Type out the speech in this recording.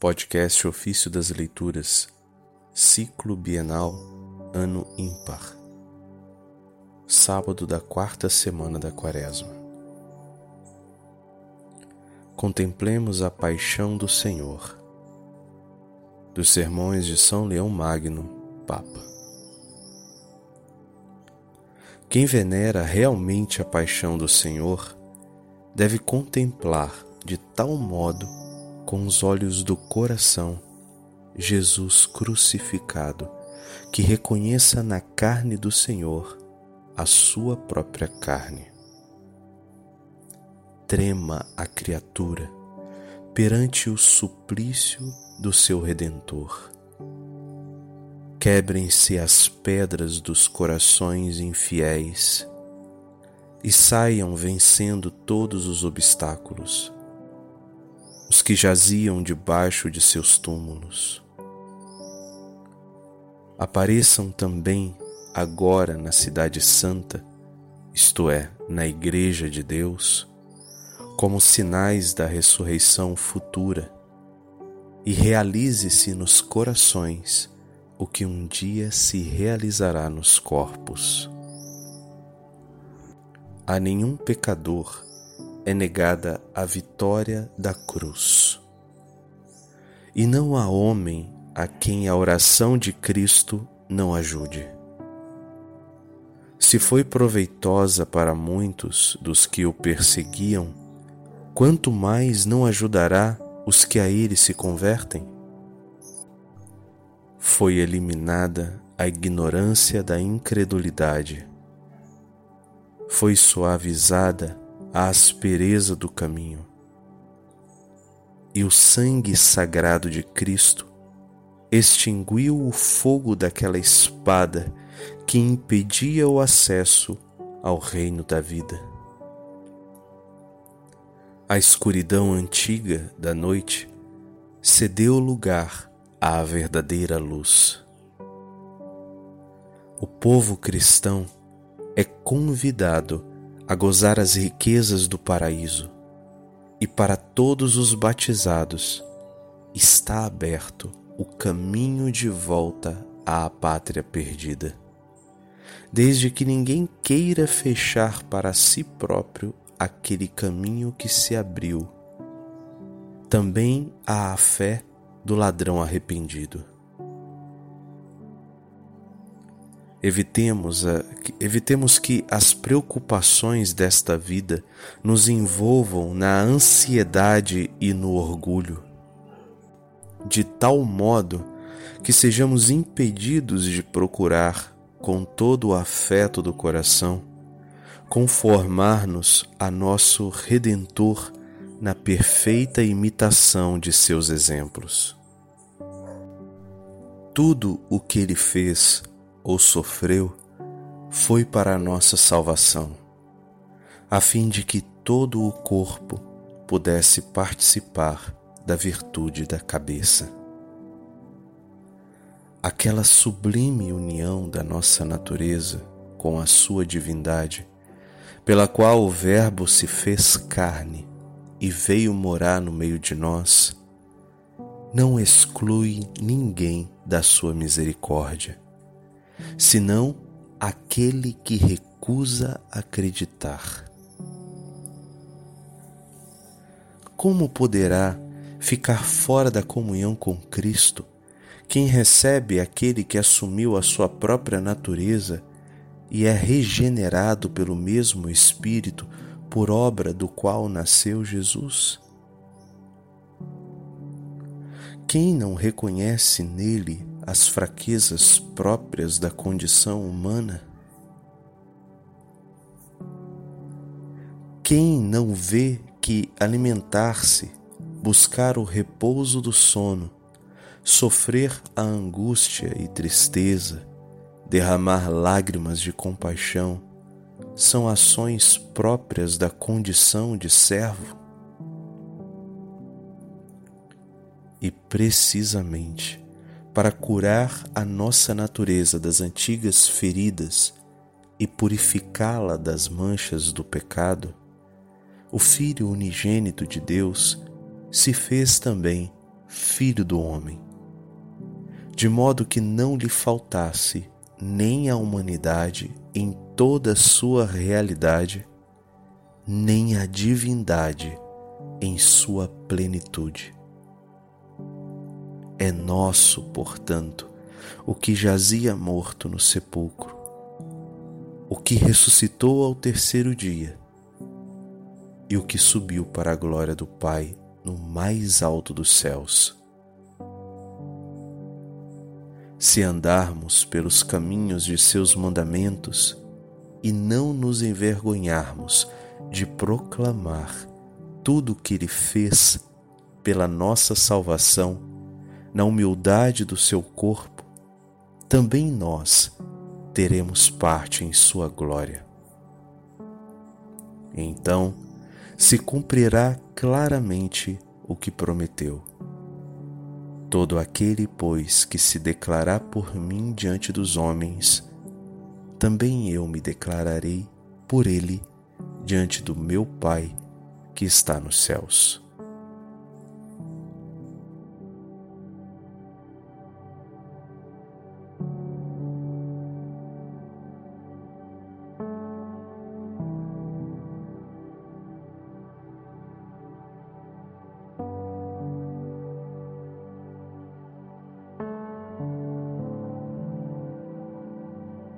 Podcast Ofício das Leituras, Ciclo Bienal, Ano Ímpar. Sábado da quarta semana da Quaresma. Contemplemos a paixão do Senhor. Dos Sermões de São Leão Magno, Papa. Quem venera realmente a paixão do Senhor deve contemplar de tal modo com os olhos do coração Jesus crucificado, que reconheça na carne do Senhor a sua própria carne. Trema a criatura perante o suplício do seu Redentor. Quebrem-se as pedras dos corações infiéis e saiam vencendo todos os obstáculos os que jaziam debaixo de seus túmulos. Apareçam também agora na Cidade Santa, isto é, na Igreja de Deus, como sinais da ressurreição futura, e realize-se nos corações o que um dia se realizará nos corpos. A nenhum pecador é negada a vitória da cruz. E não há homem a quem a oração de Cristo não ajude. Se foi proveitosa para muitos dos que o perseguiam, quanto mais não ajudará os que a ele se convertem? Foi eliminada a ignorância da incredulidade. Foi suavizada a aspereza do caminho. E o sangue sagrado de Cristo extinguiu o fogo daquela espada que impedia o acesso ao reino da vida. A escuridão antiga da noite cedeu lugar à verdadeira luz. O povo cristão é convidado a gozar as riquezas do paraíso, e para todos os batizados está aberto o caminho de volta à pátria perdida. Desde que ninguém queira fechar para si próprio aquele caminho que se abriu, também há a fé do ladrão arrependido. Evitemos, a, evitemos que as preocupações desta vida nos envolvam na ansiedade e no orgulho, de tal modo que sejamos impedidos de procurar, com todo o afeto do coração, conformar-nos a nosso Redentor na perfeita imitação de seus exemplos. Tudo o que ele fez ou sofreu foi para a nossa salvação, a fim de que todo o corpo pudesse participar da virtude da cabeça. Aquela sublime união da nossa natureza com a sua divindade, pela qual o Verbo se fez carne e veio morar no meio de nós, não exclui ninguém da sua misericórdia senão aquele que recusa acreditar. Como poderá ficar fora da comunhão com Cristo quem recebe aquele que assumiu a sua própria natureza e é regenerado pelo mesmo Espírito por obra do qual nasceu Jesus? Quem não reconhece nele as fraquezas próprias da condição humana? Quem não vê que alimentar-se, buscar o repouso do sono, sofrer a angústia e tristeza, derramar lágrimas de compaixão, são ações próprias da condição de servo? E precisamente para curar a nossa natureza das antigas feridas e purificá-la das manchas do pecado, o Filho unigênito de Deus se fez também Filho do Homem, de modo que não lhe faltasse nem a humanidade em toda a sua realidade, nem a divindade em sua plenitude. É nosso, portanto, o que jazia morto no sepulcro, o que ressuscitou ao terceiro dia e o que subiu para a glória do Pai no mais alto dos céus. Se andarmos pelos caminhos de seus mandamentos e não nos envergonharmos de proclamar tudo o que Ele fez pela nossa salvação, na humildade do seu corpo, também nós teremos parte em Sua glória. Então, se cumprirá claramente o que prometeu. Todo aquele, pois, que se declarar por mim diante dos homens, também eu me declararei por ele diante do meu Pai que está nos céus.